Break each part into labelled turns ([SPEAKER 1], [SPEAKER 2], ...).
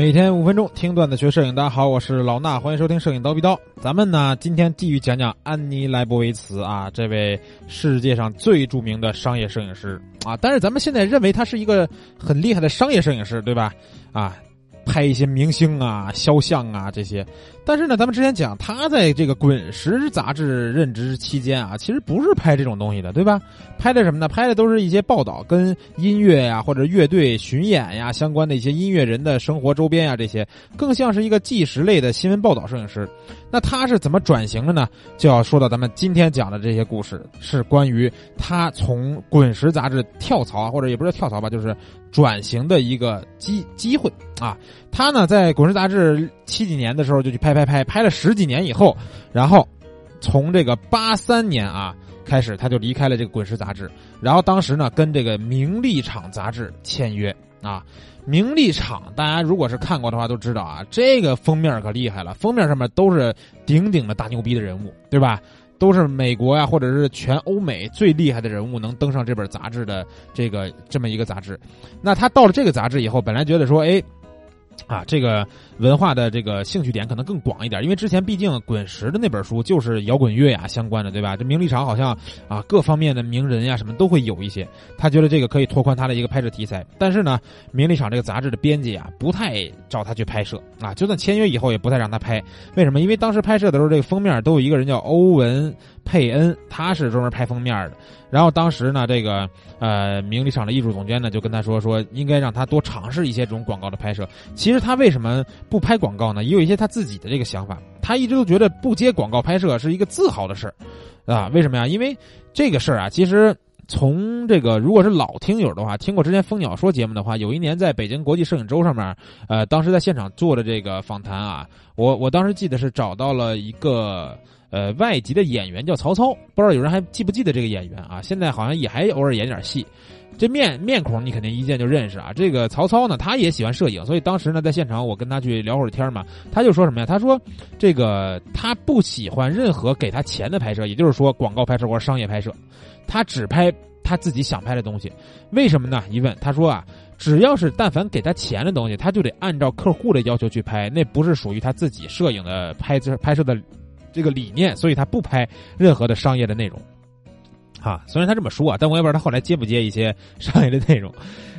[SPEAKER 1] 每天五分钟听段子学摄影，大家好，我是老衲，欢迎收听摄影刀逼刀。咱们呢，今天继续讲讲安妮莱博维茨啊，这位世界上最著名的商业摄影师啊。但是咱们现在认为他是一个很厉害的商业摄影师，对吧？啊，拍一些明星啊、肖像啊这些。但是呢，咱们之前讲他在这个《滚石》杂志任职期间啊，其实不是拍这种东西的，对吧？拍的什么呢？拍的都是一些报道，跟音乐呀或者乐队巡演呀相关的一些音乐人的生活周边呀这些，更像是一个纪实类的新闻报道摄影师。那他是怎么转型的呢？就要说到咱们今天讲的这些故事，是关于他从《滚石》杂志跳槽，或者也不是跳槽吧，就是转型的一个机机会啊。他呢，在《滚石》杂志七几年的时候就去拍拍拍，拍了十几年以后，然后从这个八三年啊开始，他就离开了这个《滚石》杂志，然后当时呢跟这个《名利场》杂志签约啊。名利场，大家如果是看过的话都知道啊，这个封面可厉害了，封面上面都是顶顶的大牛逼的人物，对吧？都是美国呀，或者是全欧美最厉害的人物能登上这本杂志的这个这么一个杂志。那他到了这个杂志以后，本来觉得说，哎。啊，这个文化的这个兴趣点可能更广一点，因为之前毕竟滚石的那本书就是摇滚乐呀相关的，对吧？这名利场好像啊各方面的名人呀什么都会有一些，他觉得这个可以拓宽他的一个拍摄题材。但是呢，名利场这个杂志的编辑啊不太找他去拍摄 啊，就算签约以后也不太让他拍。为什么？因为当时拍摄的时候，这个封面都有一个人叫欧文佩恩，他是专门拍封面的。然后当时呢，这个呃名利场的艺术总监呢就跟他说说，应该让他多尝试一些这种广告的拍摄。其实他为什么不拍广告呢？也有一些他自己的这个想法。他一直都觉得不接广告拍摄是一个自豪的事儿，啊，为什么呀？因为这个事儿啊，其实从这个如果是老听友的话，听过之前蜂鸟说节目的话，有一年在北京国际摄影周上面，呃，当时在现场做的这个访谈啊，我我当时记得是找到了一个。呃，外籍的演员叫曹操，不知道有人还记不记得这个演员啊？现在好像也还偶尔演点戏，这面面孔你肯定一见就认识啊。这个曹操呢，他也喜欢摄影，所以当时呢在现场我跟他去聊会儿天嘛，他就说什么呀？他说这个他不喜欢任何给他钱的拍摄，也就是说广告拍摄或者商业拍摄，他只拍他自己想拍的东西。为什么呢？一问他说啊，只要是但凡给他钱的东西，他就得按照客户的要求去拍，那不是属于他自己摄影的拍摄拍摄的。这个理念，所以他不拍任何的商业的内容，哈。虽然他这么说啊，但我也不知道他后来接不接一些商业的内容。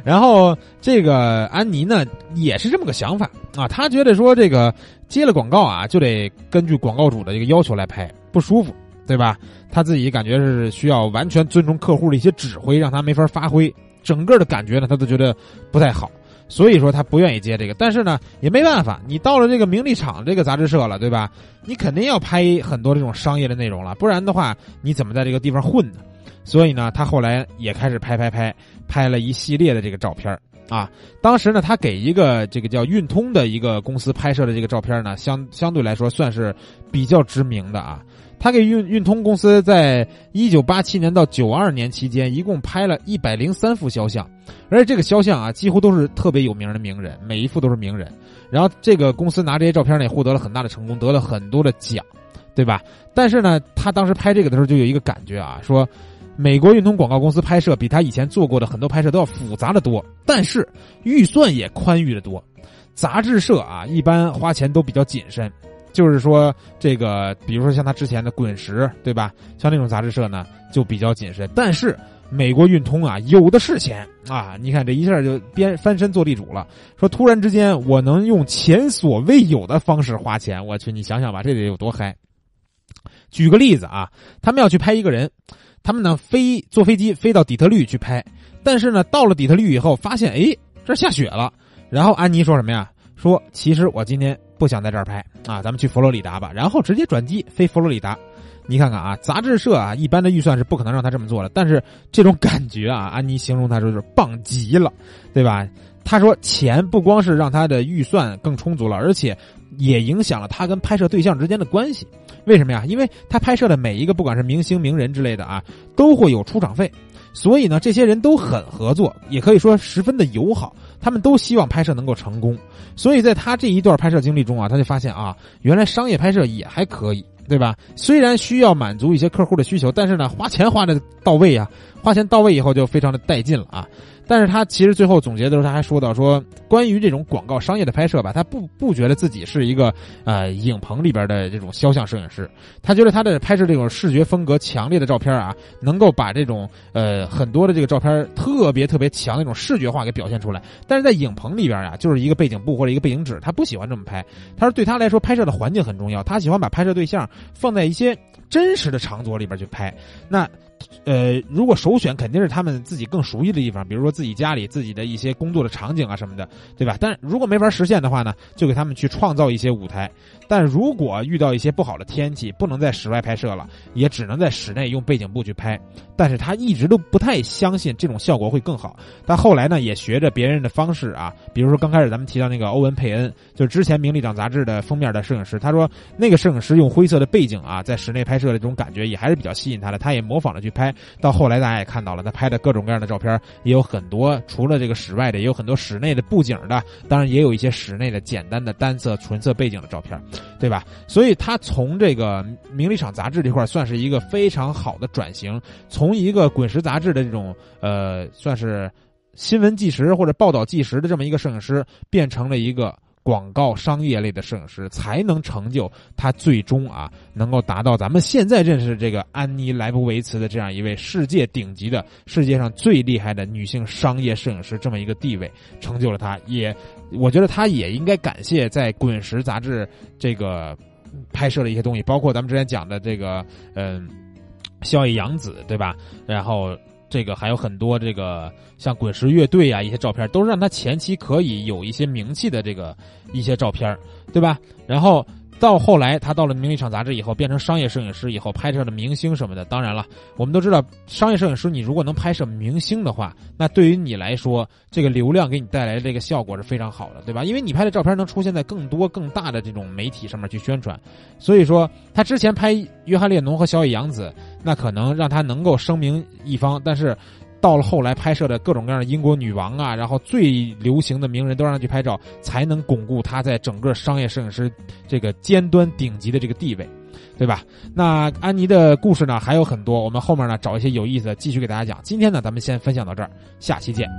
[SPEAKER 1] 然后这个安妮呢，也是这么个想法啊。他觉得说这个接了广告啊，就得根据广告主的这个要求来拍，不舒服，对吧？他自己感觉是需要完全尊重客户的一些指挥，让他没法发挥，整个的感觉呢，他都觉得不太好。所以说他不愿意接这个，但是呢也没办法，你到了这个名利场这个杂志社了，对吧？你肯定要拍很多这种商业的内容了，不然的话你怎么在这个地方混呢？所以呢，他后来也开始拍拍拍，拍了一系列的这个照片啊。当时呢，他给一个这个叫运通的一个公司拍摄的这个照片呢，相相对来说算是比较知名的啊。他给运运通公司在一九八七年到九二年期间，一共拍了一百零三幅肖像，而且这个肖像啊，几乎都是特别有名的名人，每一幅都是名人。然后这个公司拿这些照片呢，也获得了很大的成功，得了很多的奖，对吧？但是呢，他当时拍这个的时候就有一个感觉啊，说美国运通广告公司拍摄比他以前做过的很多拍摄都要复杂的多，但是预算也宽裕的多。杂志社啊，一般花钱都比较谨慎。就是说，这个比如说像他之前的滚石，对吧？像那种杂志社呢，就比较谨慎。但是美国运通啊，有的是钱啊！你看这一下就边翻身做地主了。说突然之间，我能用前所未有的方式花钱，我去，你想想吧，这得有多嗨！举个例子啊，他们要去拍一个人，他们呢飞坐飞机飞到底特律去拍，但是呢到了底特律以后，发现哎这下雪了。然后安妮说什么呀？说其实我今天。不想在这儿拍啊，咱们去佛罗里达吧，然后直接转机飞佛罗里达。你看看啊，杂志社啊，一般的预算是不可能让他这么做的。但是这种感觉啊，安妮形容他说是棒极了，对吧？他说钱不光是让他的预算更充足了，而且也影响了他跟拍摄对象之间的关系。为什么呀？因为他拍摄的每一个不管是明星名人之类的啊，都会有出场费，所以呢，这些人都很合作，也可以说十分的友好。他们都希望拍摄能够成功，所以在他这一段拍摄经历中啊，他就发现啊，原来商业拍摄也还可以，对吧？虽然需要满足一些客户的需求，但是呢，花钱花的到位啊，花钱到位以后就非常的带劲了啊。但是他其实最后总结的时候，他还说到说，关于这种广告商业的拍摄吧，他不不觉得自己是一个呃影棚里边的这种肖像摄影师，他觉得他的拍摄这种视觉风格强烈的照片啊，能够把这种呃很多的这个照片特别特别强那种视觉化给表现出来。但是在影棚里边啊，就是一个背景布或者一个背景纸，他不喜欢这么拍。他说对他来说，拍摄的环境很重要，他喜欢把拍摄对象放在一些真实的场所里边去拍。那。呃，如果首选肯定是他们自己更熟悉的地方，比如说自己家里自己的一些工作的场景啊什么的，对吧？但如果没法实现的话呢，就给他们去创造一些舞台。但如果遇到一些不好的天气，不能在室外拍摄了，也只能在室内用背景布去拍。但是他一直都不太相信这种效果会更好。但后来呢，也学着别人的方式啊，比如说刚开始咱们提到那个欧文佩恩，就是之前《名利场》杂志的封面的摄影师，他说那个摄影师用灰色的背景啊，在室内拍摄的这种感觉也还是比较吸引他的，他也模仿着去拍。到后来大家也看到了，他拍的各种各样的照片也有很多，除了这个室外的，也有很多室内的布景的，当然也有一些室内的简单的单色纯色背景的照片。对吧？所以他从这个名利场杂志这块算是一个非常好的转型，从一个滚石杂志的这种呃，算是新闻纪实或者报道纪实的这么一个摄影师，变成了一个广告商业类的摄影师，才能成就他最终啊，能够达到咱们现在认识这个安妮莱布维茨的这样一位世界顶级的、世界上最厉害的女性商业摄影师这么一个地位，成就了他，也。我觉得他也应该感谢在《滚石》杂志这个拍摄的一些东西，包括咱们之前讲的这个，嗯，萧野洋子，对吧？然后这个还有很多这个像滚石乐队啊一些照片，都是让他前期可以有一些名气的这个一些照片，对吧？然后。到后来，他到了《名利场》杂志以后，变成商业摄影师以后，拍摄的明星什么的。当然了，我们都知道，商业摄影师你如果能拍摄明星的话，那对于你来说，这个流量给你带来的这个效果是非常好的，对吧？因为你拍的照片能出现在更多更大的这种媒体上面去宣传。所以说，他之前拍约翰列侬和小野洋子，那可能让他能够声名一方，但是。到了后来拍摄的各种各样的英国女王啊，然后最流行的名人都让他去拍照，才能巩固他在整个商业摄影师这个尖端顶级的这个地位，对吧？那安妮的故事呢还有很多，我们后面呢找一些有意思的继续给大家讲。今天呢咱们先分享到这儿，下期见。